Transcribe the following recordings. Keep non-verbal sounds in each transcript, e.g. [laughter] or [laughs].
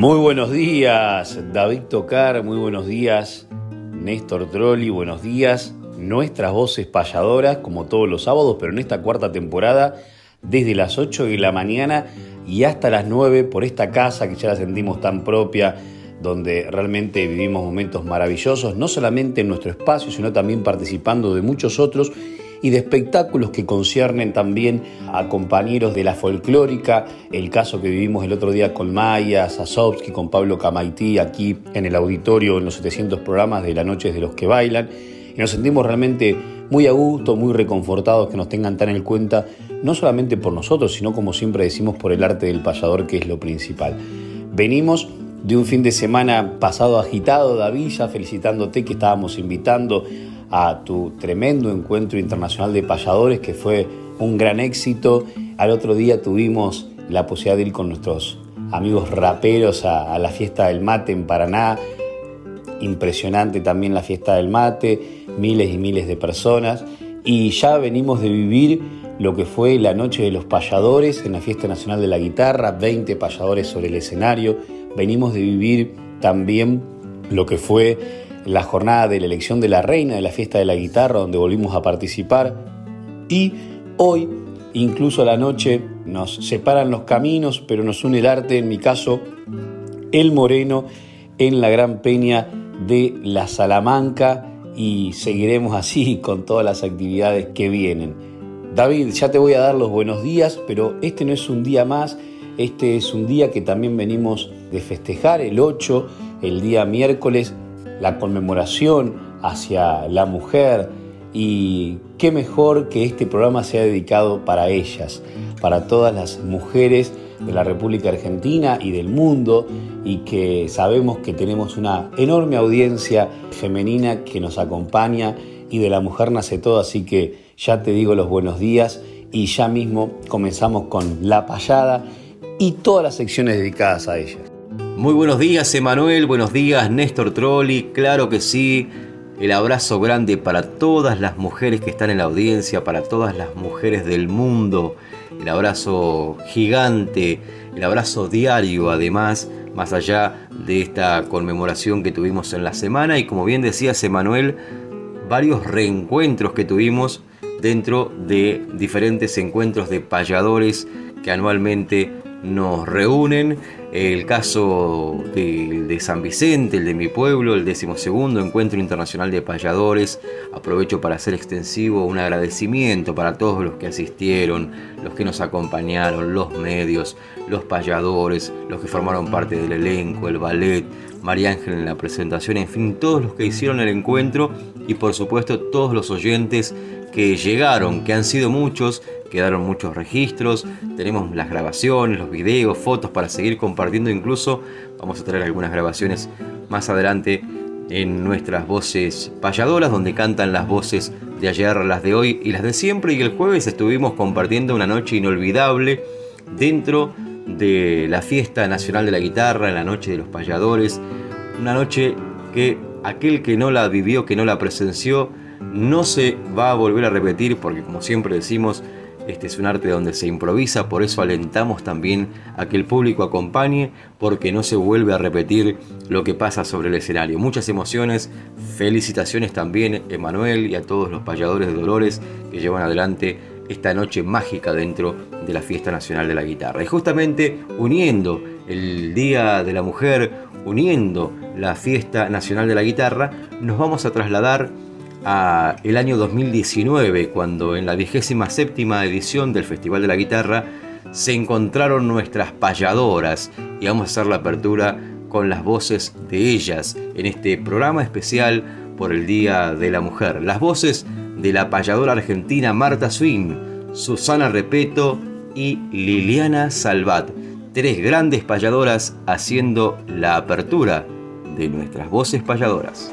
Muy buenos días, David Tocar, muy buenos días, Néstor Trolli, buenos días. Nuestras voces payadoras, como todos los sábados, pero en esta cuarta temporada, desde las 8 de la mañana y hasta las 9 por esta casa que ya la sentimos tan propia, donde realmente vivimos momentos maravillosos, no solamente en nuestro espacio, sino también participando de muchos otros y de espectáculos que conciernen también a compañeros de la folclórica, el caso que vivimos el otro día con Maya Sasovsky, con Pablo Camaití, aquí en el auditorio, en los 700 programas de La Noche de los que Bailan, y nos sentimos realmente muy a gusto, muy reconfortados que nos tengan tan en cuenta, no solamente por nosotros, sino como siempre decimos, por el arte del payador, que es lo principal. Venimos de un fin de semana pasado agitado, David, ya felicitándote que estábamos invitando a tu tremendo encuentro internacional de payadores que fue un gran éxito. Al otro día tuvimos la posibilidad de ir con nuestros amigos raperos a, la fiesta del mate en Paraná. Impresionante también la fiesta del mate, miles y miles de personas. Y ya venimos de vivir lo que fue la noche de los payadores en la fiesta nacional de la guitarra, 20 payadores sobre el escenario. Venimos de vivir también lo que fue la jornada de la elección de la reina de la fiesta de la guitarra, donde volvimos a participar. Y hoy, incluso a la noche, nos separan los caminos, pero nos une el arte, en mi caso, el moreno, en la gran peña de la Salamanca, y seguiremos así [laughs] con todas las actividades que vienen. David, ya te voy a dar los buenos días, pero este no es un día más, este es un día que también venimos de festejar, el 8, el día miércoles, la conmemoración hacia la mujer y qué mejor que este programa sea dedicado para ellas, para todas las mujeres de la República Argentina y del mundo y que sabemos que tenemos una enorme audiencia femenina que nos acompaña y de la mujer nace todo, así que ya te digo los buenos días y ya mismo comenzamos con la payada y todas las secciones dedicadas a ellas. Muy buenos días, Emanuel. Buenos días, Néstor Trolli. Claro que sí. El abrazo grande para todas las mujeres que están en la audiencia, para todas las mujeres del mundo. El abrazo gigante, el abrazo diario, además, más allá de esta conmemoración que tuvimos en la semana. Y como bien decías, Emanuel, varios reencuentros que tuvimos dentro de diferentes encuentros de payadores que anualmente nos reúnen. El caso de, San Vicente, el de mi pueblo, el decimosegundo Encuentro Internacional de Payadores. Aprovecho para hacer extensivo un agradecimiento para todos los que asistieron, los que nos acompañaron, los medios, los payadores, los que formaron parte del elenco, el ballet, María Ángel en la presentación, en fin, todos los que hicieron el encuentro y por supuesto todos los oyentes que llegaron, que han sido muchos, quedaron muchos registros, tenemos las grabaciones, los videos, fotos para seguir compartiendo incluso. Vamos a traer algunas grabaciones más adelante en nuestras voces payadoras, donde cantan las voces de ayer, las de hoy y las de siempre. Y el jueves estuvimos compartiendo una noche inolvidable dentro de la fiesta nacional de la guitarra, en la noche de los payadores. Una noche que aquel que no la vivió, que no la presenció, no se va a volver a repetir porque como siempre decimos, este es un arte donde se improvisa, por eso alentamos también a que el público acompañe, porque no se vuelve a repetir lo que pasa sobre el escenario. Muchas emociones, felicitaciones también, Emanuel, y a todos los payadores de Dolores que llevan adelante esta noche mágica dentro de la Fiesta Nacional de la Guitarra. Y justamente uniendo el Día de la Mujer, uniendo la Fiesta Nacional de la Guitarra, nos vamos a trasladar a el año 2019, cuando en la vigésima séptima edición del Festival de la Guitarra se encontraron nuestras payadoras y vamos a hacer la apertura con las voces de ellas en este programa especial por el Día de la Mujer. Las voces de la payadora argentina Marta Swing, Susana Repeto y Liliana Salvat. Tres grandes payadoras haciendo la apertura de nuestras voces payadoras.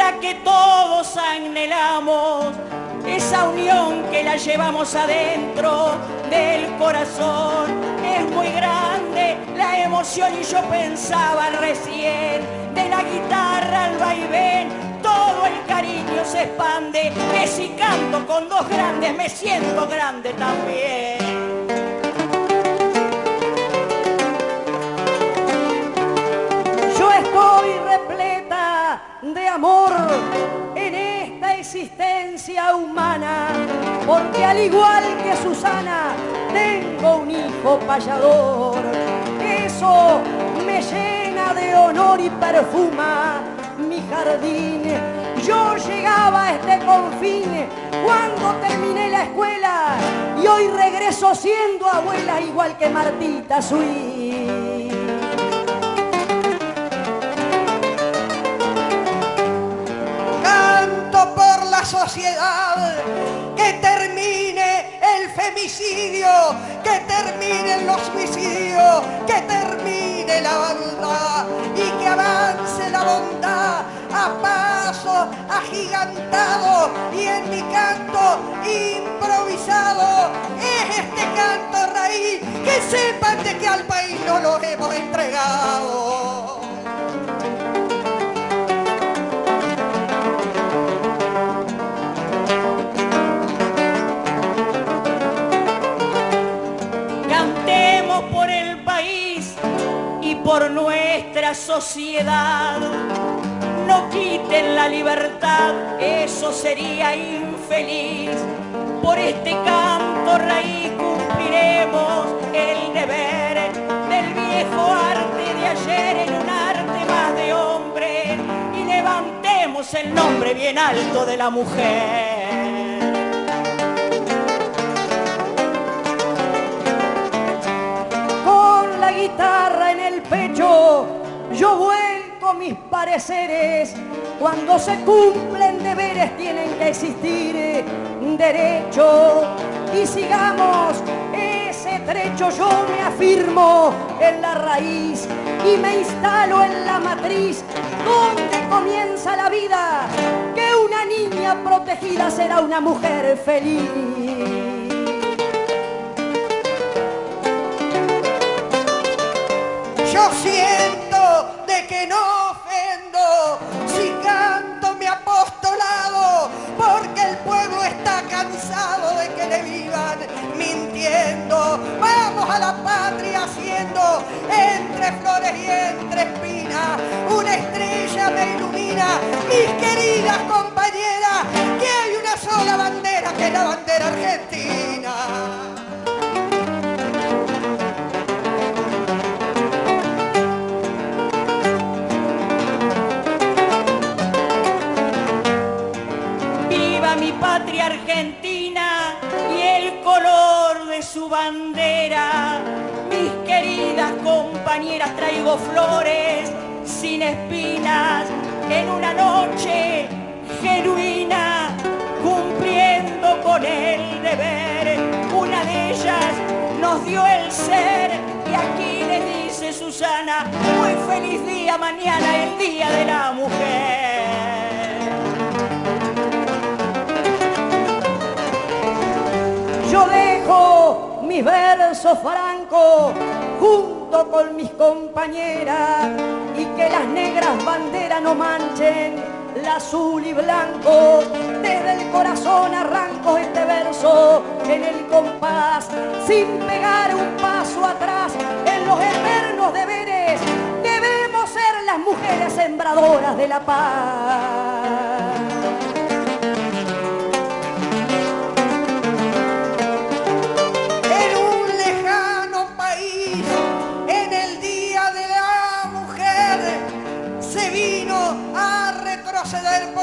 la que todos anhelamos, esa unión que la llevamos adentro del corazón. Es muy grande la emoción y yo pensaba recién, de la guitarra al vaivén, todo el cariño se expande, que si canto con dos grandes me siento grande también. de amor en esta existencia humana, porque al igual que Susana, tengo un hijo payador. Eso me llena de honor y perfuma mi jardín. Yo llegaba a este confín cuando terminé la escuela y hoy regreso siendo abuela igual que Martita Suí. Sociedad, que termine el femicidio, que termine los suicidios, que termine la bondad y que avance la bondad a paso agigantado y en mi canto improvisado es este canto raíz que sepan de que al país no lo hemos entregado. Por nuestra sociedad no quiten la libertad, eso sería infeliz. Por este canto raíz cumpliremos el deber del viejo arte de ayer en un arte más de hombre y levantemos el nombre bien alto de la mujer. Con la guitarra pecho, yo vuelvo mis pareceres. Cuando se cumplen deberes tienen que existir derecho. Y sigamos ese trecho, yo me afirmo en la raíz y me instalo en la matriz donde comienza la vida, que una niña protegida será una mujer feliz. Yo siento de que no ofendo si canto mi apostolado, porque el pueblo está cansado de que le vivan mintiendo. Vamos a la patria haciendo entre flores y entre espinas. Una estrella me ilumina, mis queridas compañeras, que hay una sola bandera, que es la bandera argentina. Compañeras, traigo flores sin espinas en una noche genuina, cumpliendo con el deber. Una de ellas nos dio el ser y aquí le dice Susana, muy feliz día mañana, el día de la mujer. Yo dejo mis versos francos junto con mis compañeras y que las negras banderas no manchen el azul y blanco. Desde el corazón arranco este verso en el compás, sin pegar un paso atrás en los eternos deberes. Debemos ser las mujeres sembradoras de la paz.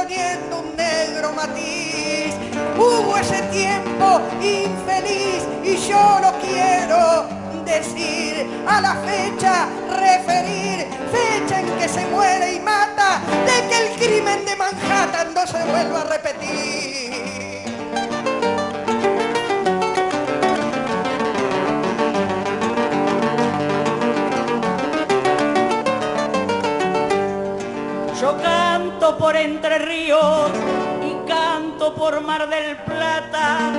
Un negro matiz. Hubo ese tiempo infeliz y yo lo quiero decir a la fecha, referir, fecha en que se muere y mata, de que el crimen de Manhattan no se vuelva a repetir. Por Mar del Plata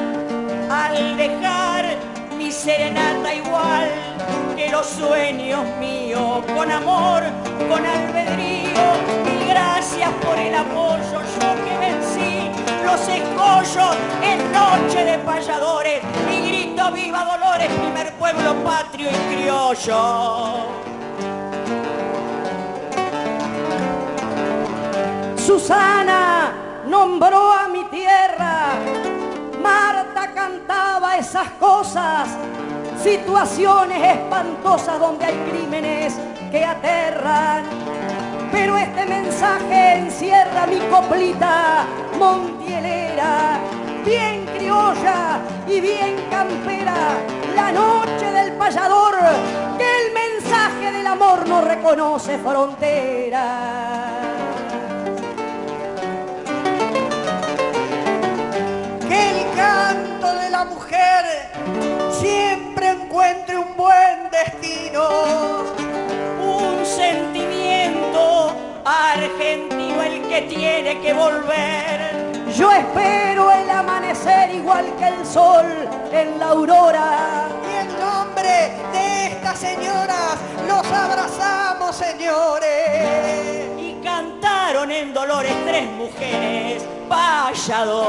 al dejar mi serenata igual que los sueños míos con amor, con albedrío y gracias por el apoyo yo que vencí los escollos en noche de payadores y grito viva Dolores, primer pueblo patrio y criollo. Susana nombró esas cosas, situaciones espantosas donde hay crímenes que aterran. Pero este mensaje encierra mi coplita montielera, bien criolla y bien campera, la noche del payador, que el mensaje del amor no reconoce frontera. Un sentimiento argentino el que tiene que volver. Yo espero el amanecer igual que el sol en la aurora. Y en nombre de estas señoras los abrazamos, señores. Y cantaron en Dolores tres mujeres payadoras.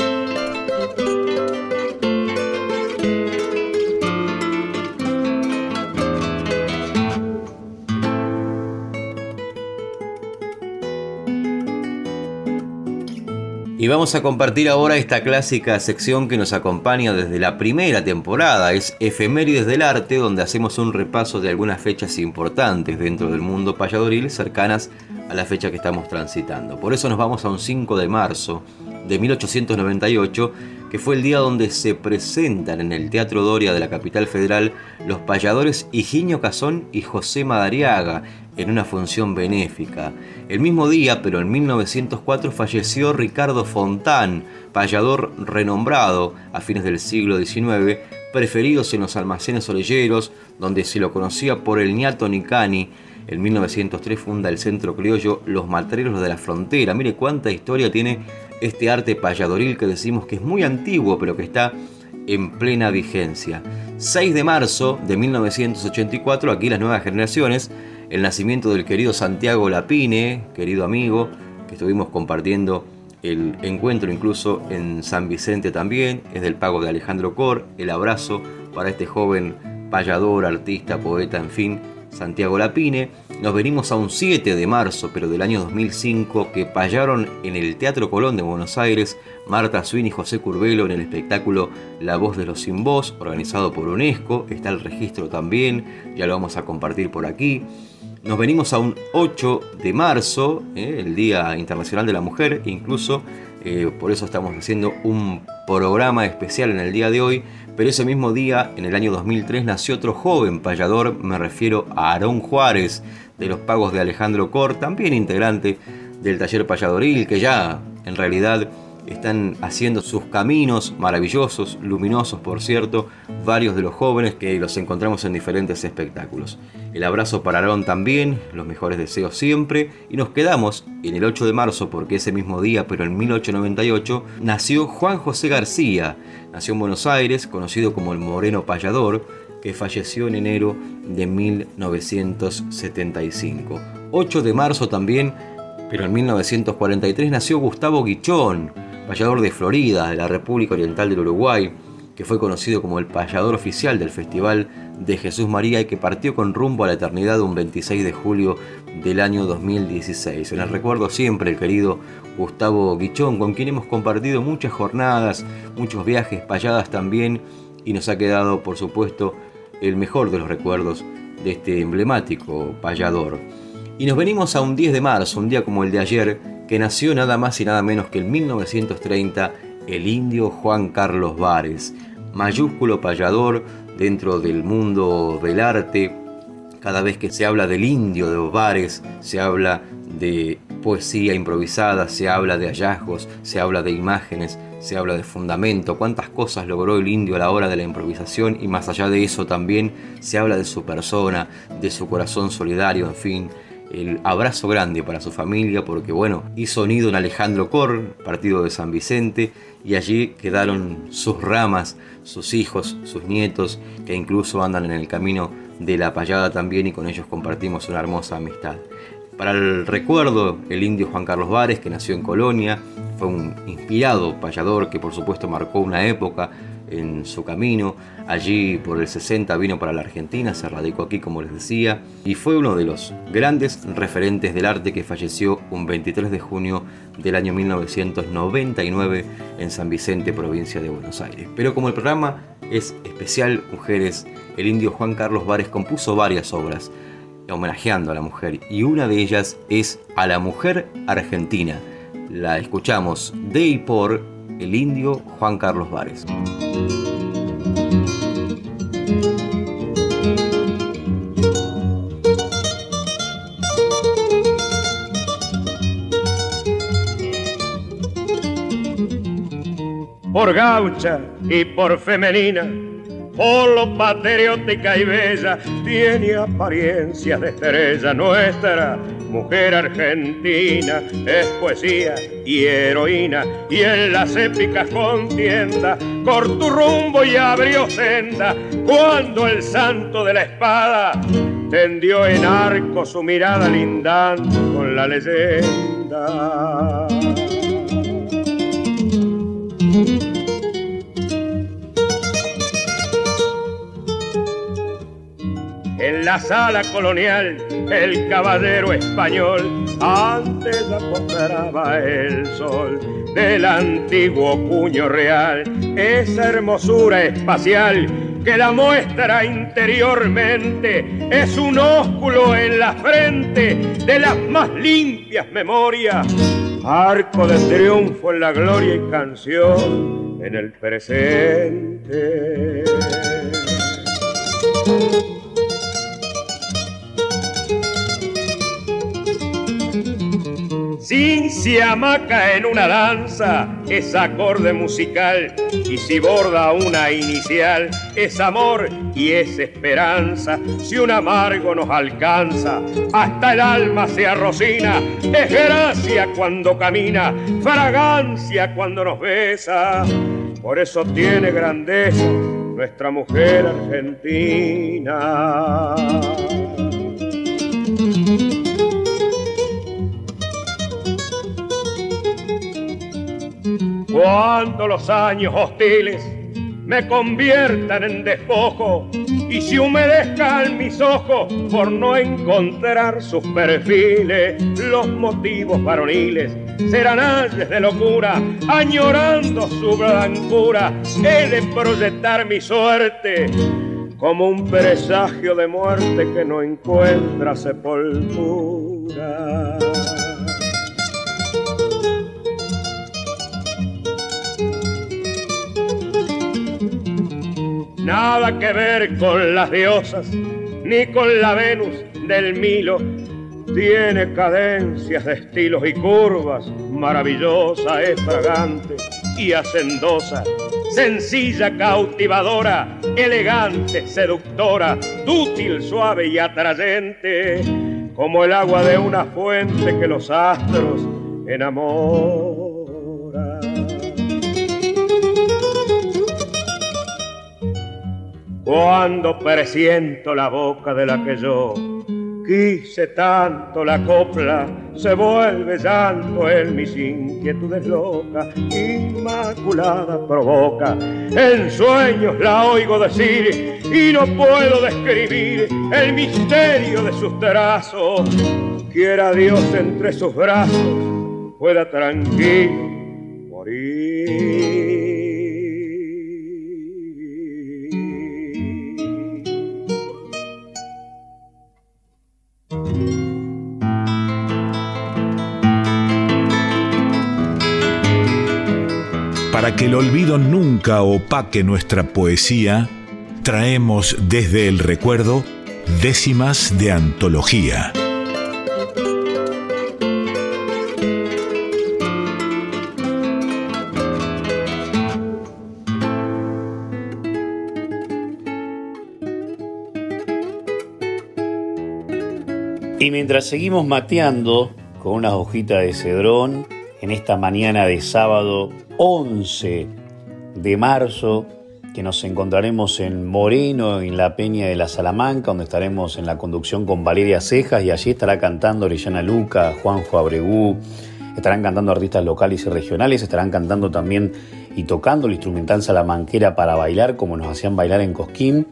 Vamos a compartir ahora esta clásica sección que nos acompaña desde la primera temporada. Es Efemérides del Arte, donde hacemos un repaso de algunas fechas importantes dentro del mundo payadoril cercanas a la fecha que estamos transitando. Por eso nos vamos a un 5 de marzo de 1898, que fue el día donde se presentan en el Teatro Doria de la capital federal los payadores Higinio Cazón y José Madariaga en una función benéfica. El mismo día, pero en 1904, falleció Ricardo Fontán, payador renombrado a fines del siglo XIX, preferidos en los almacenes orelleros, donde se lo conocía por el ñato Nicani. En 1903 funda el centro criollo Los Matreros de la Frontera. Mire cuánta historia tiene este arte payadoril que decimos que es muy antiguo, pero que está en plena vigencia. 6 de marzo de 1984, aquí las nuevas generaciones, el nacimiento del querido Santiago Lapine, querido amigo, que estuvimos compartiendo el encuentro incluso en San Vicente también, es del pago de Alejandro Cor, el abrazo para este joven payador, artista, poeta, en fin, Santiago Lapine. Nos venimos a un 7 de marzo, pero del año 2005, que payaron en el Teatro Colón de Buenos Aires Marta Swin y José Curvelo en el espectáculo La Voz de los Sin Voz, organizado por UNESCO. Está el registro también, ya lo vamos a compartir por aquí. Nos venimos a un 8 de marzo, eh, el Día Internacional de la Mujer, incluso eh, por eso estamos haciendo un programa especial en el día de hoy, pero ese mismo día, en el año 2003, nació otro joven payador, me refiero a Aarón Juárez, de los pagos de Alejandro Cor, también integrante del taller payadoril, que ya en realidad están haciendo sus caminos maravillosos, luminosos por cierto, varios de los jóvenes que los encontramos en diferentes espectáculos. El abrazo para Aarón también, los mejores deseos siempre, y nos quedamos en el 8 de marzo porque ese mismo día, pero en 1898, nació Juan José García, nació en Buenos Aires, conocido como el Moreno Payador, que falleció en enero de 1975. 8 de marzo también, pero en 1943 nació Gustavo Guichón, payador de Florida, de la República Oriental del Uruguay, que fue conocido como el payador oficial del Festival de Jesús María y que partió con rumbo a la eternidad un 26 de julio del año 2016. En el recuerdo siempre el querido Gustavo Guichón, con quien hemos compartido muchas jornadas, muchos viajes, payadas también, y nos ha quedado, por supuesto, el mejor de los recuerdos de este emblemático payador. Y nos venimos a un 10 de marzo, un día como el de ayer, que nació nada más y nada menos que en 1930 el indio Juan Carlos Vares, mayúsculo payador dentro del mundo del arte. Cada vez que se habla del indio de Vares, se habla de poesía improvisada, se habla de hallazgos, se habla de imágenes, se habla de fundamento, cuántas cosas logró el indio a la hora de la improvisación y más allá de eso también se habla de su persona, de su corazón solidario, en fin el abrazo grande para su familia porque bueno, hizo nido en Alejandro Cor, partido de San Vicente, y allí quedaron sus ramas, sus hijos, sus nietos, que incluso andan en el camino de la payada también y con ellos compartimos una hermosa amistad. Para el recuerdo, el indio Juan Carlos Vares, que nació en Colonia, fue un inspirado payador que por supuesto marcó una época, en su camino. Allí por el 60 vino para la Argentina, se radicó aquí como les decía, y fue uno de los grandes referentes del arte que falleció un 23 de junio del año 1999 en San Vicente, provincia de Buenos Aires. Pero como el programa es especial Mujeres, el indio Juan Carlos Vares compuso varias obras homenajeando a la mujer y una de ellas es A la Mujer Argentina. La escuchamos de y por el indio Juan Carlos Vares. Por gaucha y por femenina, por lo patriótica y bella, tiene apariencia de estrella nuestra mujer argentina, es poesía y heroína, y en las épicas contienda cortó rumbo y abrió senda, cuando el santo de la espada tendió en arco su mirada lindando con la leyenda. La sala colonial, el caballero español. Antes apostraba el sol del antiguo puño real, esa hermosura espacial que la muestra interiormente es un ósculo en la frente de las más limpias memorias. Arco de triunfo en la gloria y canción en el presente. Si se amaca en una danza, es acorde musical, y si borda una inicial, es amor y es esperanza. Si un amargo nos alcanza, hasta el alma se arrocina, es gracia cuando camina, fragancia cuando nos besa. Por eso tiene grandeza nuestra mujer argentina. Cuando los años hostiles me conviertan en despojo y se humedezcan mis ojos por no encontrar sus perfiles, los motivos varoniles serán ayes de locura, añorando su blancura, he de proyectar mi suerte como un presagio de muerte que no encuentra sepultura. Nada que ver con las diosas, ni con la Venus del Milo. Tiene cadencias de estilos y curvas, maravillosa, es fragante y hacendosa, sencilla, cautivadora, elegante, seductora, dútil, suave y atrayente, como el agua de una fuente que los astros enamoran. Cuando presiento la boca de la que yo quise tanto la copla, se vuelve llanto en mis inquietudes locas, inmaculada provoca. En sueños la oigo decir y no puedo describir el misterio de sus trazos. Quiera Dios entre sus brazos pueda tranquilo morir. Para que el olvido nunca opaque nuestra poesía, traemos desde el recuerdo décimas de antología. Y mientras seguimos mateando con unas hojitas de cedrón, en esta mañana de sábado 11 de marzo, que nos encontraremos en Moreno, en la Peña de la Salamanca, donde estaremos en la conducción con Valeria Cejas y allí estará cantando Orellana Luca, Juanjo Abregú, estarán cantando artistas locales y regionales, estarán cantando también y tocando el instrumental salamanquera para bailar, como nos hacían bailar en Cosquín.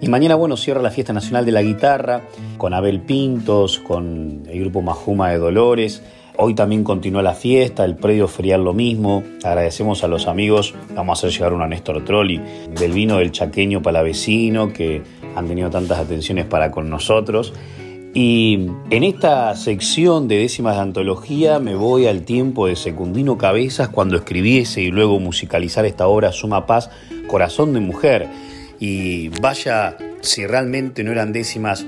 Y mañana, bueno, cierra la Fiesta Nacional de la Guitarra con Abel Pintos, con el grupo Majuma de Dolores, Hoy también continúa la fiesta, el predio ferial lo mismo. Agradecemos a los amigos, vamos a hacer llegar una Néstor Trolli del vino del chaqueño palavecino que han tenido tantas atenciones para con nosotros. Y en esta sección de décimas de antología me voy al tiempo de Secundino Cabezas cuando escribiese y luego musicalizar esta obra Suma Paz, Corazón de Mujer. Y vaya si realmente no eran décimas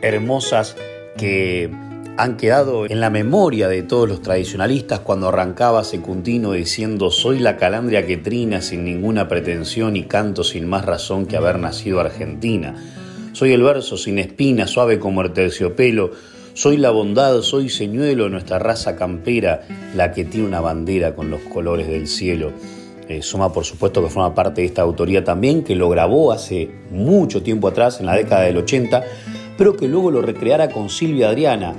hermosas que han quedado en la memoria de todos los tradicionalistas cuando arrancaba Secundino diciendo soy la calandria que trina sin ninguna pretensión y canto sin más razón que haber nacido argentina. Soy el verso sin espina, suave como el terciopelo, soy la bondad, soy señuelo, nuestra raza campera, la que tiene una bandera con los colores del cielo. Eh, Suma, por supuesto, que forma parte de esta autoría también, que lo grabó hace mucho tiempo atrás, en la década del 80, pero que luego lo recreara con Silvia Adriana,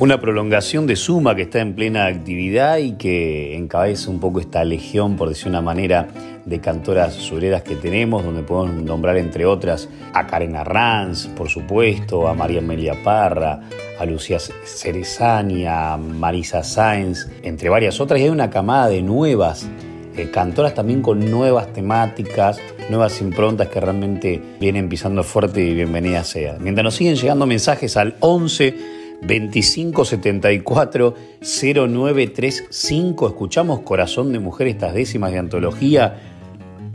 una prolongación de Suma que está en plena actividad y que encabeza un poco esta legión, por decir una manera, de cantoras sureras que tenemos, donde podemos nombrar entre otras a Karen Arranz, por supuesto, a María Amelia Parra, a Lucía Cerezani, a Marisa Sáenz, entre varias otras, y hay una camada de nuevas eh, cantoras también con nuevas temáticas, nuevas improntas que realmente vienen pisando fuerte y bienvenida sea. Mientras nos siguen llegando mensajes al 11 2574 0935. Escuchamos Corazón de Mujer, estas décimas de antología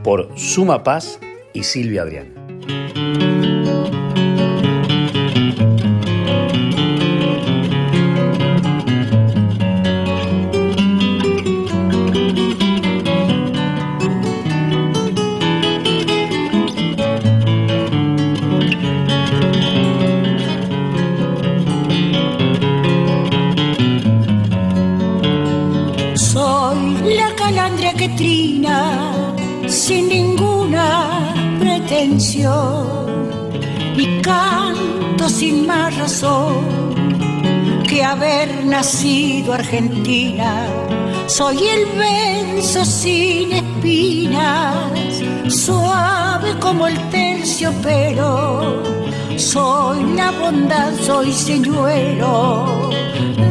por Suma Paz y Silvia Adrián. Sin ninguna pretensión y canto sin más razón que haber nacido argentina. Soy el verso sin espinas, suave como el terciopelo. Soy la bondad, soy señuelo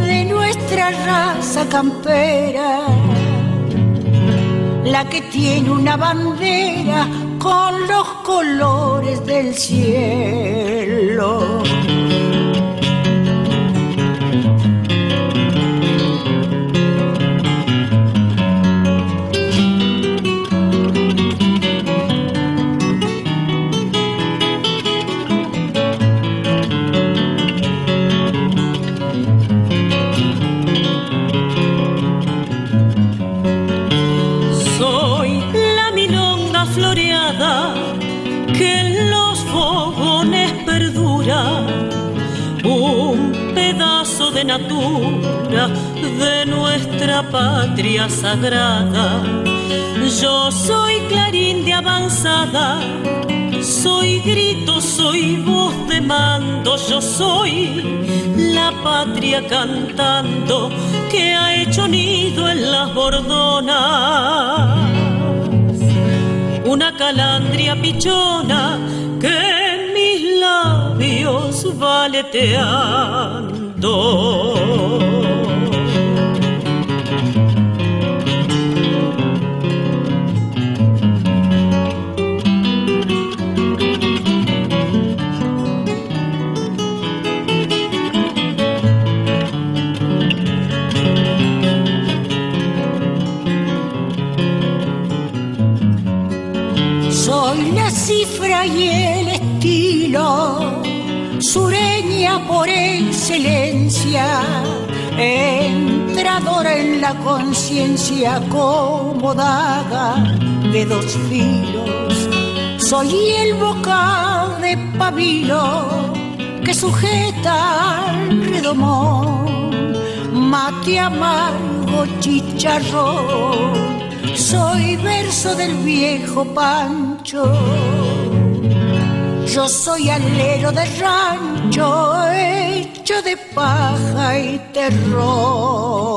de nuestra raza campera la que tiene una bandera con los colores del cielo. Natura de nuestra patria sagrada. Yo soy clarín de avanzada, soy grito, soy voz de mando, yo soy la patria cantando que ha hecho nido en las bordonas. Una calandria pichona que mis labios valetean y el estilo sureña por excelencia, entradora en la conciencia como daga de dos filos. Soy el bocal de pabilo que sujeta al redomón, mate amargo chicharrón. Soy verso del viejo Pancho yo soy alero de rancho, hecho de paja y terror.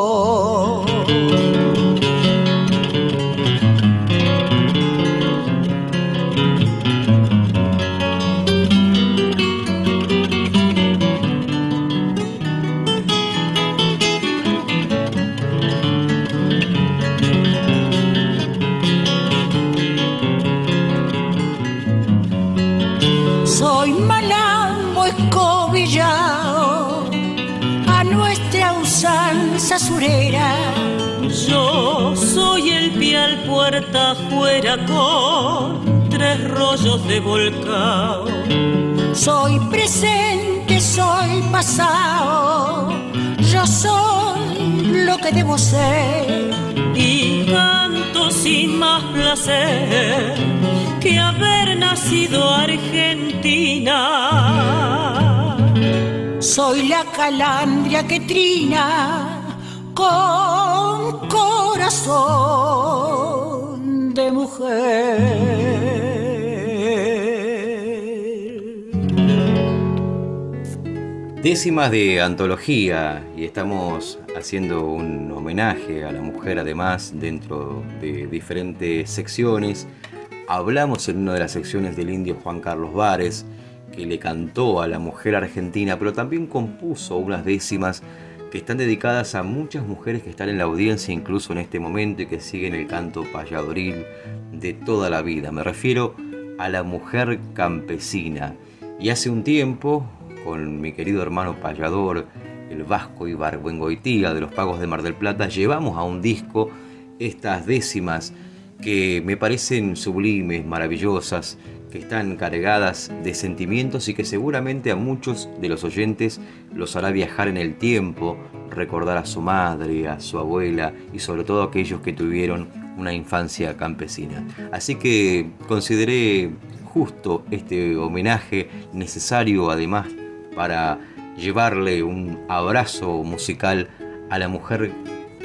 Volcán. Soy presente, soy pasado, yo soy lo que debo ser. Y canto sin más placer que haber nacido argentina soy la calandria que trina con corazón de mujer. Décimas de antología y estamos haciendo un homenaje a la mujer además dentro de diferentes secciones. Hablamos en una de las secciones del indio Juan Carlos Vares que le cantó a la mujer argentina, pero también compuso unas décimas que están dedicadas a muchas mujeres que están en la audiencia incluso en este momento y que siguen el canto payadoril de toda la vida. Me refiero a la mujer campesina. Y hace un tiempo, con mi querido hermano payador el Vasco Ibargüengoitía de los Pagos de Mar del Plata, llevamos a un disco estas décimas que me parecen sublimes, maravillosas, que están cargadas de sentimientos y que seguramente a muchos de los oyentes los hará viajar en el tiempo, recordar a su madre, a su abuela y sobre todo a aquellos que tuvieron una infancia campesina. Así que consideré justo este homenaje necesario además para llevarle un abrazo musical a la mujer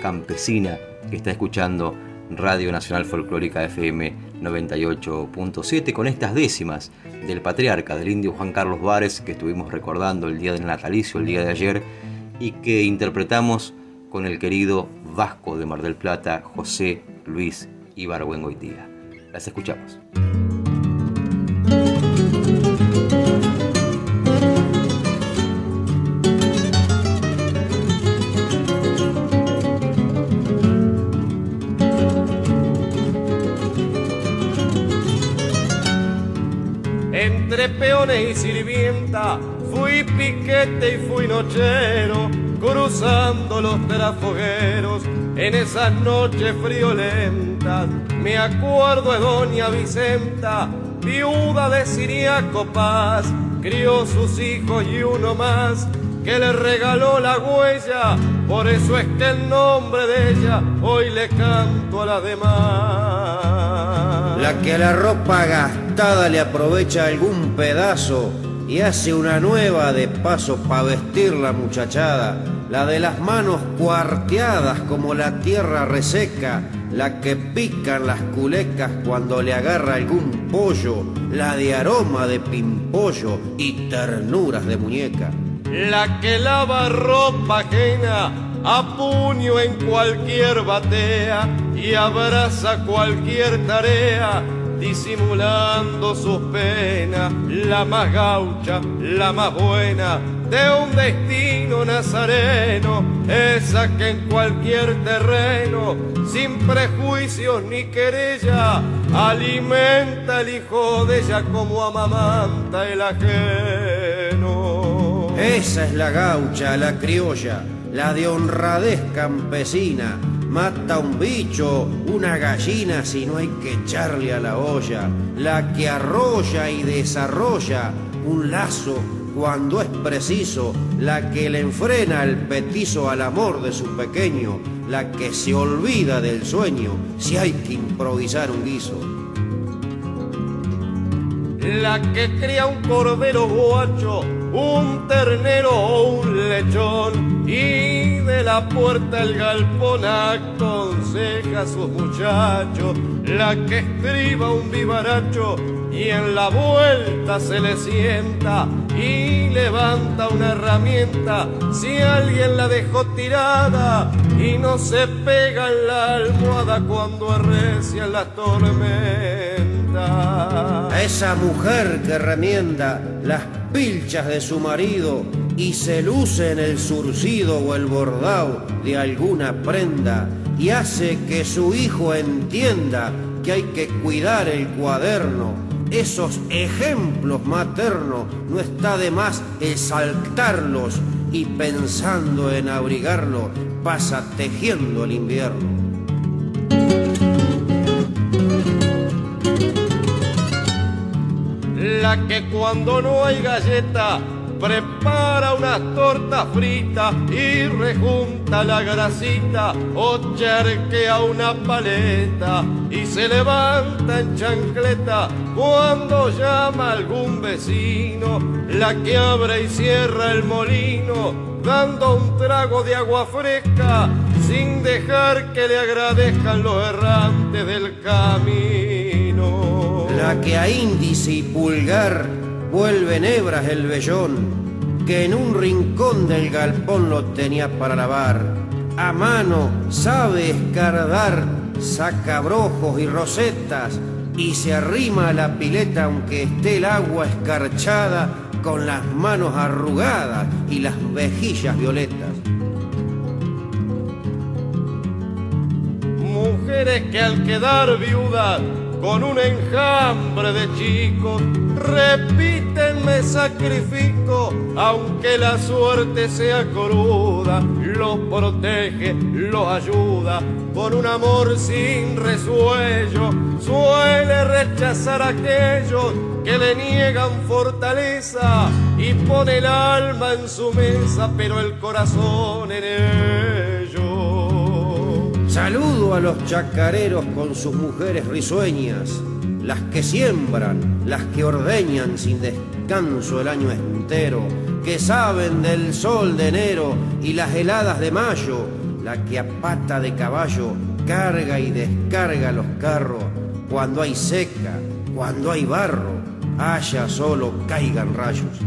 campesina que está escuchando Radio Nacional Folclórica FM 98.7 con estas décimas del patriarca del indio Juan Carlos Vares que estuvimos recordando el día del natalicio, el día de ayer, y que interpretamos con el querido Vasco de Mar del Plata, José Luis Ibargüengoitía. Las escuchamos. fui piquete y fui nochero, cruzando los terafogueros en esas noches friolentas. Me acuerdo de doña Vicenta, viuda de Siriaco Paz, crió sus hijos y uno más que le regaló la huella, por eso es que el nombre de ella hoy le canto a las demás. La que a la ropa gastada le aprovecha algún pedazo y hace una nueva de paso para vestir la muchachada. La de las manos cuarteadas como la tierra reseca, la que pican las culecas cuando le agarra algún pollo, la de aroma de pimpollo y ternuras de muñeca. La que lava ropa ajena a puño en cualquier batea y abraza cualquier tarea disimulando sus penas, la más gaucha, la más buena de un destino nazareno, esa que en cualquier terreno, sin prejuicios ni querella, alimenta el hijo de ella como amamanta el ajeno. Esa es la gaucha, la criolla, la de honradez campesina. Mata un bicho, una gallina si no hay que echarle a la olla. La que arrolla y desarrolla un lazo cuando es preciso. La que le enfrena el petizo al amor de su pequeño. La que se olvida del sueño si hay que improvisar un guiso. La que cría un cordero guacho, un ternero o un lechón y de la puerta el galpón aconseja a sus muchachos. La que estriba un vivaracho y en la vuelta se le sienta y levanta una herramienta si alguien la dejó tirada y no se pega en la almohada cuando arrecia la tormenta. A esa mujer que remienda las pilchas de su marido y se luce en el surcido o el bordado de alguna prenda y hace que su hijo entienda que hay que cuidar el cuaderno. Esos ejemplos maternos no está de más exaltarlos y pensando en abrigarlo pasa tejiendo el invierno. La que cuando no hay galleta prepara unas tortas fritas y rejunta la grasita o charquea una paleta y se levanta en chancleta cuando llama algún vecino, la que abre y cierra el molino dando un trago de agua fresca sin dejar que le agradezcan los errantes del camino. La que a índice y pulgar vuelven hebras el vellón, que en un rincón del galpón lo tenía para lavar. A mano sabe escardar sacabrojos y rosetas y se arrima a la pileta aunque esté el agua escarchada con las manos arrugadas y las vejillas violetas. Mujeres que al quedar viudas con un enjambre de chicos. Repiten, me sacrifico, aunque la suerte sea cruda, los protege, los ayuda, con un amor sin resuello, suele rechazar a aquellos que le niegan fortaleza y pone el alma en su mesa, pero el corazón en ello. Saludo a los chacareros con sus mujeres risueñas, las que siembran, las que ordeñan sin descanso el año entero, que saben del sol de enero y las heladas de mayo, la que a pata de caballo carga y descarga los carros cuando hay seca, cuando hay barro, haya solo caigan rayos.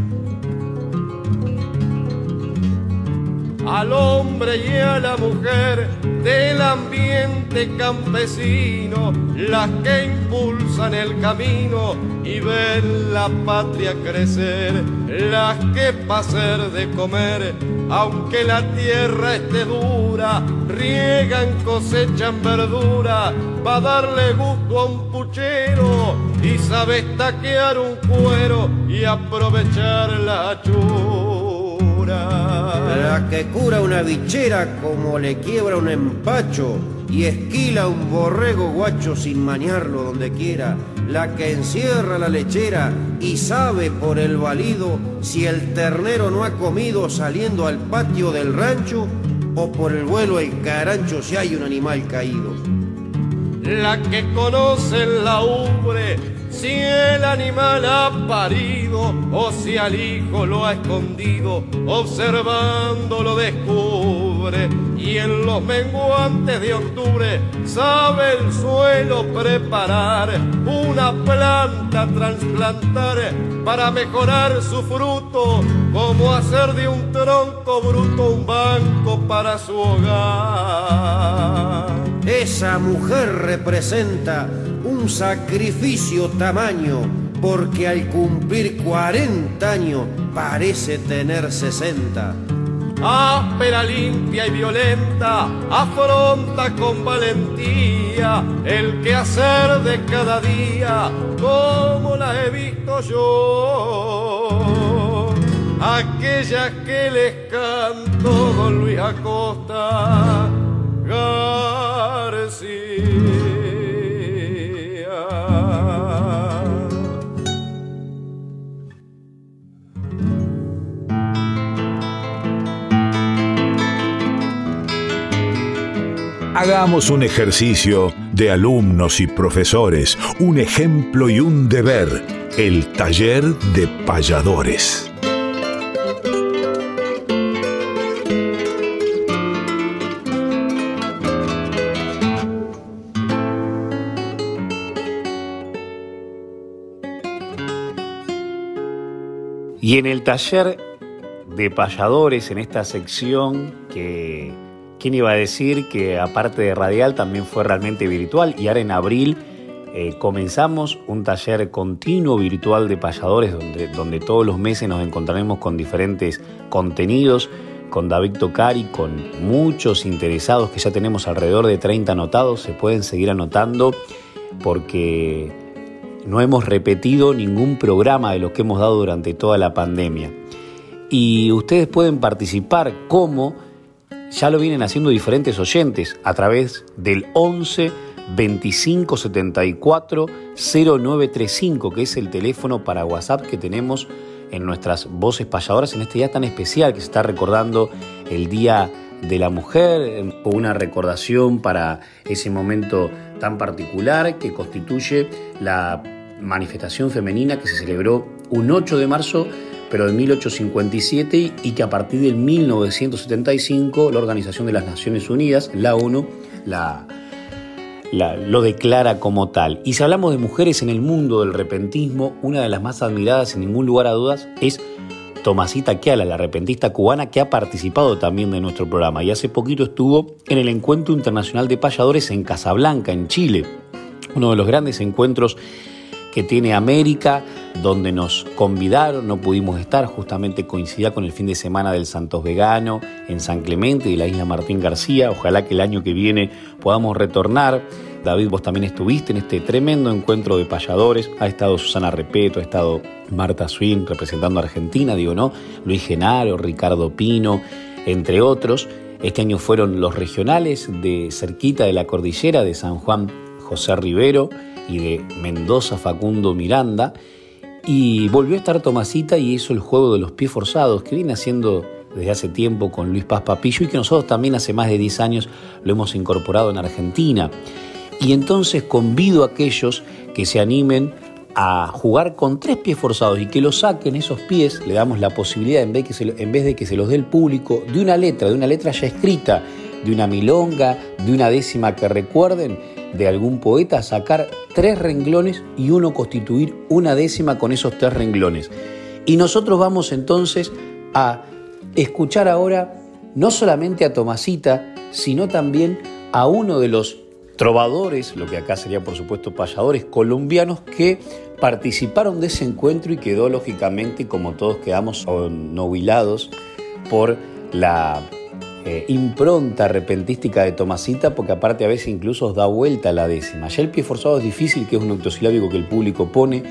Al hombre y a la mujer del ambiente campesino, las que impulsan el camino y ven la patria crecer, las que hacer de comer, aunque la tierra esté dura, riegan, cosechan verdura, para darle gusto a un puchero y sabe taquear un cuero y aprovechar la chura. La que cura una bichera como le quiebra un empacho y esquila un borrego guacho sin mañarlo donde quiera. La que encierra la lechera y sabe por el valido si el ternero no ha comido saliendo al patio del rancho o por el vuelo el carancho si hay un animal caído. La que conoce la ubre si el animal ha parido o si al hijo lo ha escondido, observando lo descubre. Y en los menguantes de octubre sabe el suelo preparar una planta trasplantar para mejorar su fruto, como hacer de un tronco bruto un banco para su hogar. Esa mujer representa un sacrificio tamaño, porque al cumplir 40 años parece tener 60. Áspera, limpia y violenta, afronta con valentía el quehacer de cada día, como la he visto yo. Aquellas que les canto Don Luis Acosta. Hagamos un ejercicio de alumnos y profesores, un ejemplo y un deber, el taller de payadores. Y en el taller de payadores, en esta sección que, ¿quién iba a decir que aparte de radial también fue realmente virtual? Y ahora en abril eh, comenzamos un taller continuo virtual de payadores donde, donde todos los meses nos encontraremos con diferentes contenidos, con David Tocari, con muchos interesados que ya tenemos alrededor de 30 anotados, se pueden seguir anotando porque no hemos repetido ningún programa de los que hemos dado durante toda la pandemia. Y ustedes pueden participar como ya lo vienen haciendo diferentes oyentes a través del 11 25 74 0935, que es el teléfono para WhatsApp que tenemos en nuestras voces payadoras en este día tan especial que se está recordando el Día de la Mujer, una recordación para ese momento tan particular que constituye la manifestación femenina que se celebró un 8 de marzo pero de 1857 y que a partir del 1975 la Organización de las Naciones Unidas, la ONU, la, lo declara como tal. Y si hablamos de mujeres en el mundo del repentismo, una de las más admiradas sin ningún lugar a dudas es Tomasita Keala, la repentista cubana que ha participado también de nuestro programa y hace poquito estuvo en el Encuentro Internacional de Payadores en Casablanca, en Chile, uno de los grandes encuentros que tiene América, donde nos convidaron, no pudimos estar, justamente coincidía con el fin de semana del Santos Vegano en San Clemente y la isla Martín García. Ojalá que el año que viene podamos retornar. David, vos también estuviste en este tremendo encuentro de payadores. Ha estado Susana Repeto, ha estado Marta Swin representando a Argentina, digo, ¿no? Luis Genaro, Ricardo Pino, entre otros. Este año fueron los regionales de cerquita de la cordillera de San Juan José Rivero y de Mendoza Facundo Miranda. Y volvió a estar Tomasita y hizo el juego de los pies forzados, que viene haciendo desde hace tiempo con Luis Paz Papillo y que nosotros también hace más de 10 años lo hemos incorporado en Argentina. Y entonces convido a aquellos que se animen a jugar con tres pies forzados y que lo saquen esos pies, le damos la posibilidad, en vez, en vez de que se los dé el público, de una letra, de una letra ya escrita, de una milonga, de una décima que recuerden, de algún poeta, sacar tres renglones y uno constituir una décima con esos tres renglones. Y nosotros vamos entonces a escuchar ahora no solamente a Tomasita, sino también a uno de los trovadores, lo que acá sería por supuesto payadores colombianos que participaron de ese encuentro y quedó lógicamente, como todos quedamos novilados por la eh, impronta repentística de Tomasita, porque aparte a veces incluso os da vuelta la décima. Ya el pie forzado es difícil, que es un octosilábico que el público pone.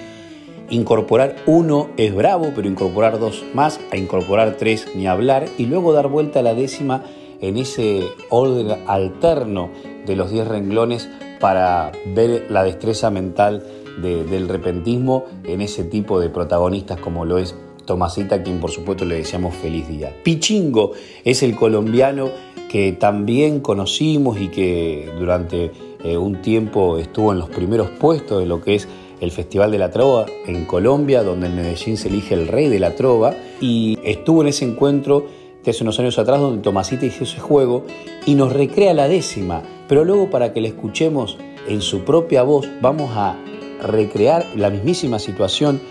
Incorporar uno es bravo, pero incorporar dos más, a incorporar tres ni hablar, y luego dar vuelta a la décima en ese orden alterno de los 10 renglones para ver la destreza mental del repentismo en ese tipo de protagonistas como lo es Tomasita, quien por supuesto le deseamos feliz día. Pichingo es el colombiano que también conocimos y que durante eh, un tiempo estuvo en los primeros puestos de lo que es el Festival de la Trova en Colombia, donde en Medellín se elige el rey de la trova, y estuvo en ese encuentro de hace unos años atrás donde Tomasita hizo ese juego y nos recrea la décima, pero luego para que la escuchemos en su propia voz vamos a recrear la mismísima situación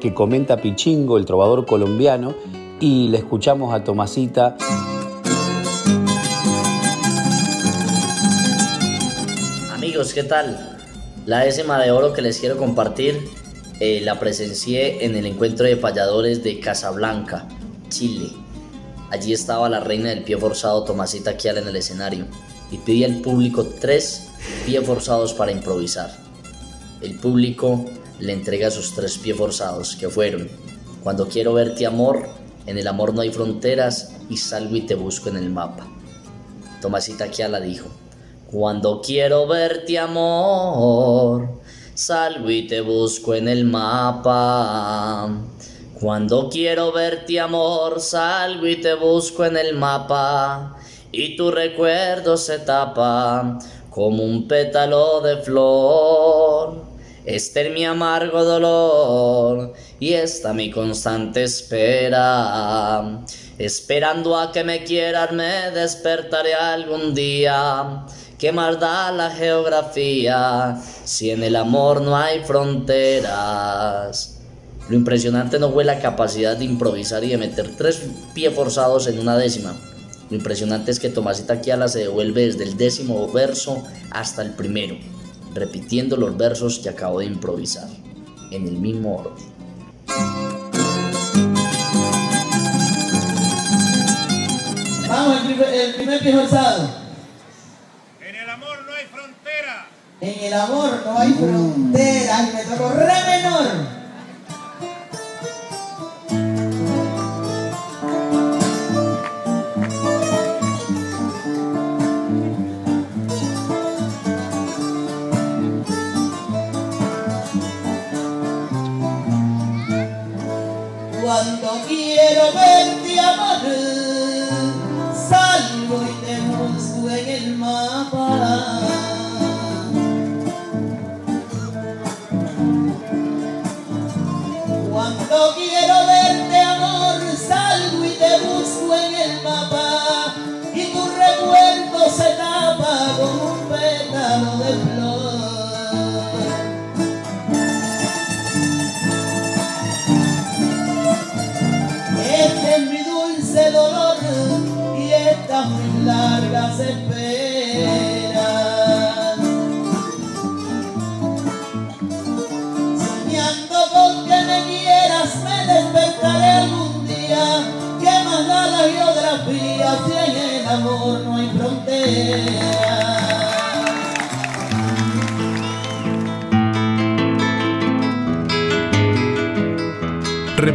que comenta Pichingo, el trovador colombiano, y le escuchamos a Tomasita. Amigos, ¿qué tal? La décima de oro que les quiero compartir eh, la presencié en el encuentro de payadores de Casablanca, Chile. Allí estaba la reina del pie forzado Tomasita Kial en el escenario y pedía al público tres pies forzados para improvisar. El público le entrega sus tres pies forzados, que fueron Cuando quiero verte amor, en el amor no hay fronteras y salgo y te busco en el mapa. Tomasita Kiala dijo, Cuando quiero verte amor, salgo y te busco en el mapa. Cuando quiero verte amor, salgo y te busco en el mapa. Y tu recuerdo se tapa como un pétalo de flor. Este es mi amargo dolor y esta mi constante espera. Esperando a que me quieran me despertaré algún día. ¿Qué más da la geografía si en el amor no hay fronteras? Lo impresionante no fue la capacidad de improvisar y de meter tres pies forzados en una décima. Lo impresionante es que Tomasita Kiala se devuelve desde el décimo verso hasta el primero repitiendo los versos que acabo de improvisar, en el mismo orden. Vamos, el primer, el primer pie En el amor no hay frontera. En el amor no hay frontera. Y me tocó re menor. no quiero ver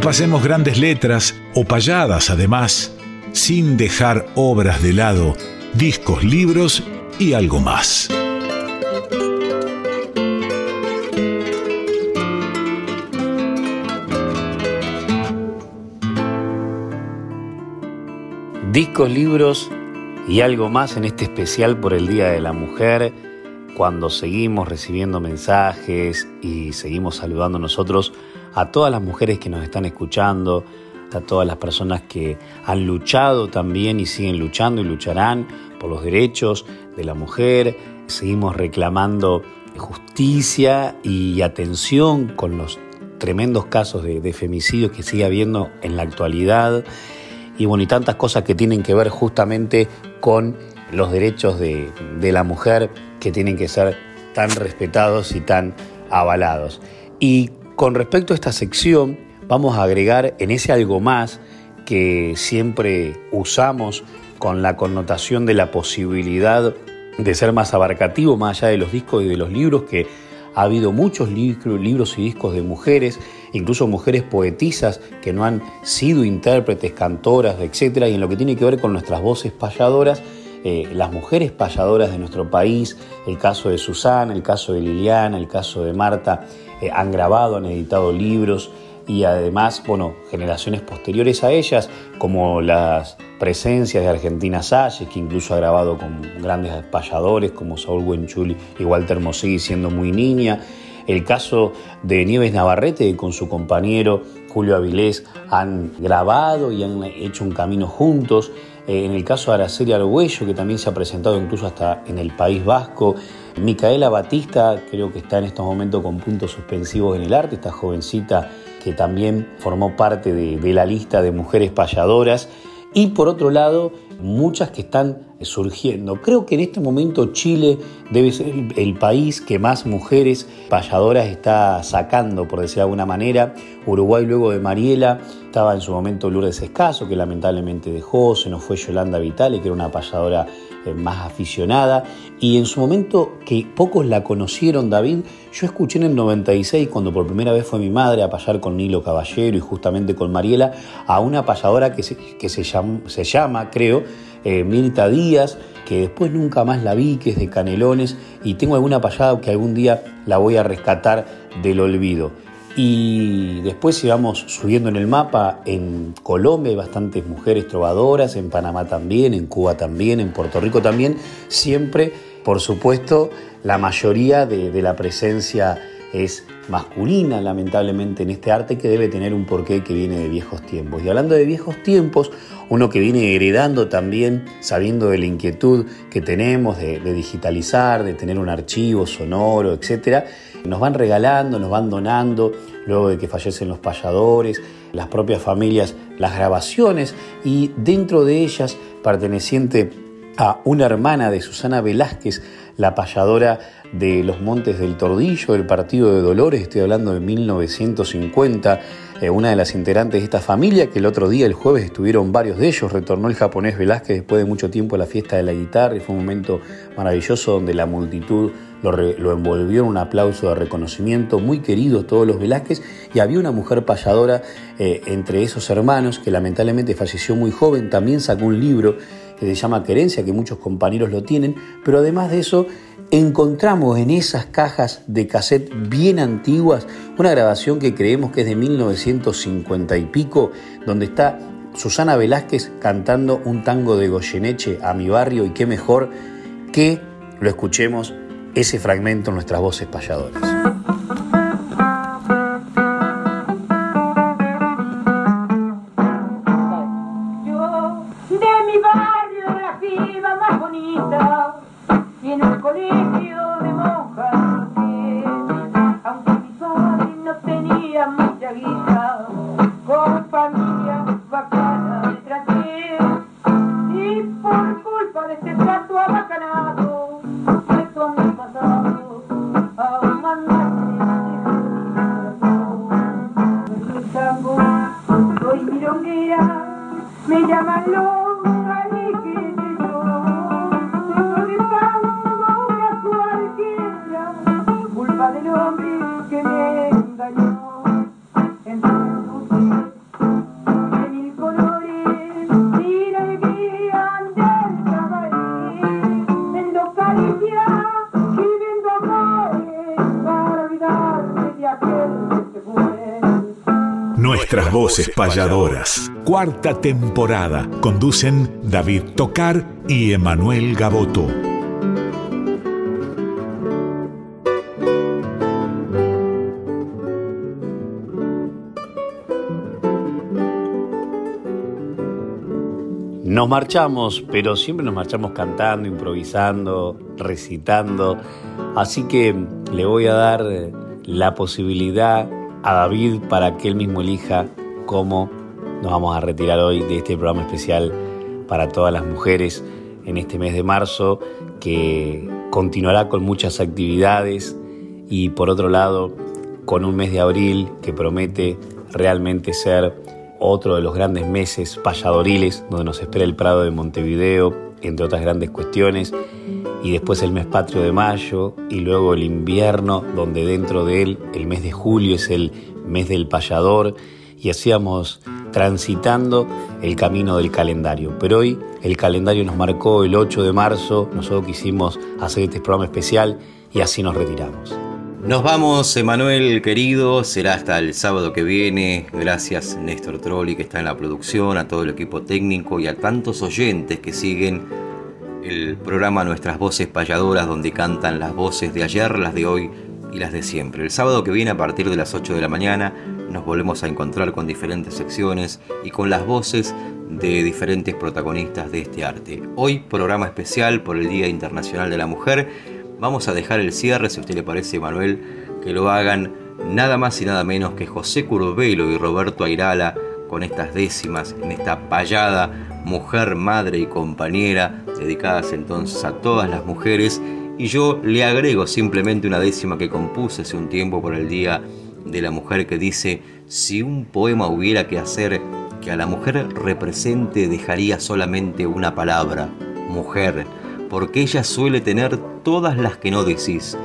Repasemos grandes letras o payadas además, sin dejar obras de lado, discos, libros y algo más. Discos, libros y algo más en este especial por el Día de la Mujer, cuando seguimos recibiendo mensajes y seguimos saludando nosotros a todas las mujeres que nos están escuchando, a todas las personas que han luchado también y siguen luchando y lucharán por los derechos de la mujer. Seguimos reclamando justicia y atención con los tremendos casos de, femicidio que sigue habiendo en la actualidad y bueno, y tantas cosas que tienen que ver justamente con los derechos de, de la mujer que tienen que ser tan respetados y tan avalados. Y con respecto a esta sección, vamos a agregar en ese algo más que siempre usamos con la connotación de la posibilidad de ser más abarcativo, más allá de los discos y de los libros, que ha habido muchos libros y discos de mujeres, incluso mujeres poetisas que no han sido intérpretes, cantoras, etc. Y en lo que tiene que ver con nuestras voces payadoras, eh, las mujeres payadoras de nuestro país, el caso de Susana, el caso de Liliana, el caso de Marta, eh, han grabado, han editado libros y además, bueno, generaciones posteriores a ellas, como las presencias de Argentina Salles, que incluso ha grabado con grandes payadores como Saúl Buenchul y Walter Mosegui siendo muy niña. El caso de Nieves Navarrete, con su compañero Julio Avilés han grabado y han hecho un camino juntos. Eh, en el caso de Araceli Arguello, que también se ha presentado incluso hasta en el País Vasco. Micaela Batista creo que está en estos momentos con puntos suspensivos en el arte, esta jovencita que también formó parte de, la lista de mujeres payadoras. Y por otro lado, muchas que están surgiendo. Creo que en este momento Chile debe ser el, país que más mujeres payadoras está sacando, por decir de alguna manera. Uruguay luego de Mariela, estaba en su momento Lourdes Escaso, que lamentablemente dejó, se nos fue Yolanda Vitale, que era una payadora más aficionada y en su momento que pocos la conocieron, David, yo escuché en el 96 cuando por primera vez fue mi madre a payar con Nilo Caballero y justamente con Mariela a una payadora que se, que se, llama, se llama, creo, eh, Mirta Díaz, que después nunca más la vi, que es de Canelones y tengo alguna payada que algún día la voy a rescatar del olvido. Y después si vamos subiendo en el mapa, en Colombia hay bastantes mujeres trovadoras, en Panamá también, en Cuba también, en Puerto Rico también, siempre, por supuesto, la mayoría de, la presencia es masculina, lamentablemente, en este arte que debe tener un porqué que viene de viejos tiempos. Y hablando de viejos tiempos, uno que viene heredando también, sabiendo de la inquietud que tenemos de, digitalizar, de tener un archivo sonoro, etcétera, nos van regalando, nos van donando, luego de que fallecen los payadores, las propias familias, las grabaciones y dentro de ellas, perteneciente a una hermana de Susana Velázquez, la payadora de los Montes del Tordillo, del Partido de Dolores, estoy hablando de 1950, eh, una de las integrantes de esta familia, que el otro día, el jueves, estuvieron varios de ellos, retornó el japonés Velázquez después de mucho tiempo a la fiesta de la guitarra y fue un momento maravilloso donde la multitud lo, envolvió en un aplauso de reconocimiento, muy querido todos los Velázquez, y había una mujer payadora eh, entre esos hermanos que lamentablemente falleció muy joven, también sacó un libro que se llama Querencia, que muchos compañeros lo tienen, pero además de eso encontramos en esas cajas de cassette bien antiguas una grabación que creemos que es de 1950 y pico, donde está Susana Velázquez cantando un tango de Goyeneche a mi barrio y qué mejor que lo escuchemos ese fragmento en nuestras voces payadoras. Cuarta temporada. Conducen David Tocar y Emanuel Gaboto. Nos marchamos, pero siempre nos marchamos cantando, improvisando, recitando. Así que le voy a dar eh, la posibilidad a David para que él mismo elija cómo nos vamos a retirar hoy de este programa especial para todas las mujeres en este mes de marzo que continuará con muchas actividades y por otro lado con un mes de abril que promete realmente ser otro de los grandes meses payadoriles donde nos espera el Prado de Montevideo, entre otras grandes cuestiones, y después el mes patrio de mayo y luego el invierno, donde dentro de él el mes de julio es el mes del payador, y así vamos transitando el camino del calendario. Pero hoy el calendario nos marcó el 8 de marzo, nosotros quisimos hacer este programa especial y así nos retiramos. Nos vamos, Emanuel querido, será hasta el sábado que viene. Gracias Néstor Trolli que está en la producción, a todo el equipo técnico y a tantos oyentes que siguen el programa Nuestras Voces Payadoras donde cantan las voces de ayer, las de hoy y las de siempre. El sábado que viene a partir de las 8 de la mañana nos volvemos a encontrar con diferentes secciones y con las voces de diferentes protagonistas de este arte. Hoy programa especial por el Día Internacional de la Mujer Vamos a dejar el cierre, si a usted le parece, Manuel, que lo hagan nada más y nada menos que José Curbelo y Roberto Airala con estas décimas en esta payada mujer, madre y compañera, dedicadas entonces a todas las mujeres. Y yo le agrego simplemente una décima que compuse hace un tiempo por el Día de la Mujer que dice, si un poema hubiera que hacer que a la mujer represente, dejaría solamente una palabra, mujer porque ella suele tener todas las que no decís.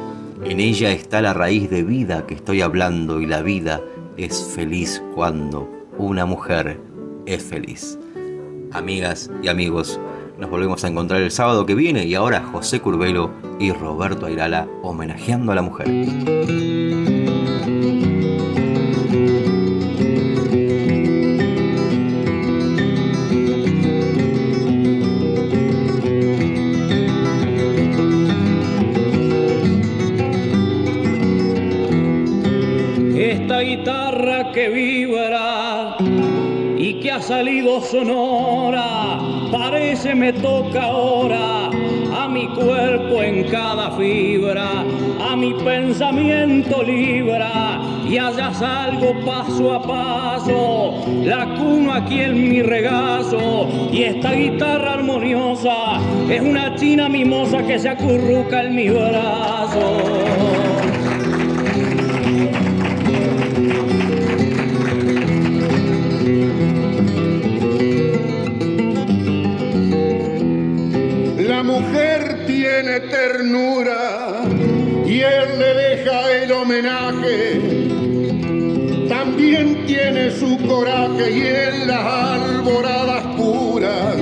En ella está la raíz de vida que estoy hablando y la vida es feliz cuando una mujer es feliz. Amigas y amigos, nos volvemos a encontrar el sábado que viene y ahora José Curbelo y Roberto Airala homenajeando a la mujer. Que vibra y que ha salido sonora, parece me toca ahora a mi cuerpo en cada fibra, a mi pensamiento libra. Y allá salgo paso a paso, la cuno aquí en mi regazo. Y esta guitarra armoniosa es una china mimosa que se acurruca en mi brazo. Coraje y en las alboradas puras.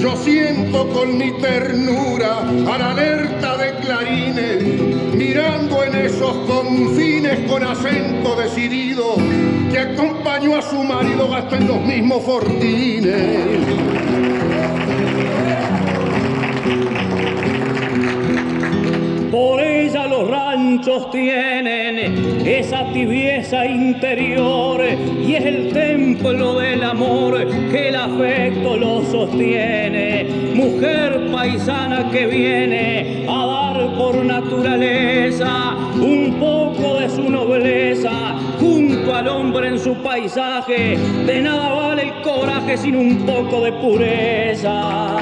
Yo siento con mi ternura a la alerta de clarines, mirando en esos confines con acento decidido, que acompañó a su marido hasta en los mismos fortines. Por ella los ranchos tienen esa tibieza interior y es el templo del amor que el afecto lo sostiene. Mujer paisana que viene a dar por naturaleza un poco de su nobleza junto al hombre en su paisaje. De nada vale el coraje sin un poco de pureza.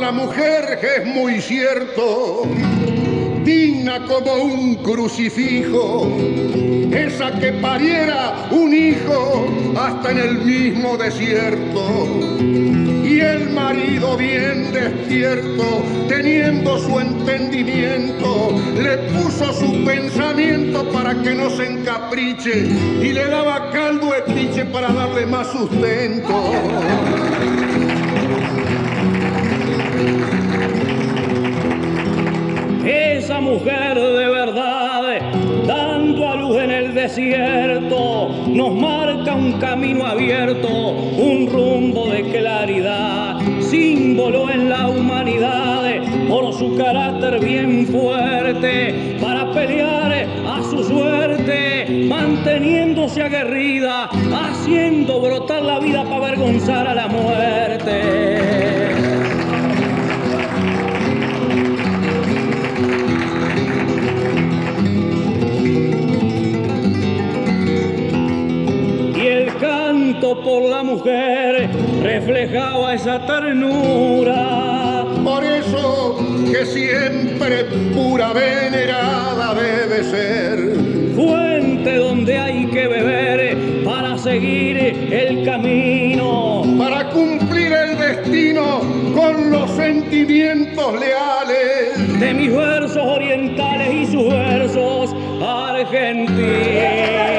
La mujer que es muy cierto, digna como un crucifijo, esa que pariera un hijo hasta en el mismo desierto. Y el marido bien despierto, teniendo su entendimiento, le puso su pensamiento para que no se encapriche y le daba caldo de para darle más sustento. Esa mujer de verdad, dando a luz en el desierto, nos marca un camino abierto, un rumbo de claridad, símbolo en la humanidad por su carácter bien fuerte, para pelear a su suerte, manteniéndose aguerrida, haciendo brotar la vida para avergonzar a la muerte. Por la mujer reflejaba esa ternura. Por eso que siempre pura venerada debe ser. Fuente donde hay que beber para seguir el camino. Para cumplir el destino con los sentimientos leales. De mis versos orientales y sus versos argentinos.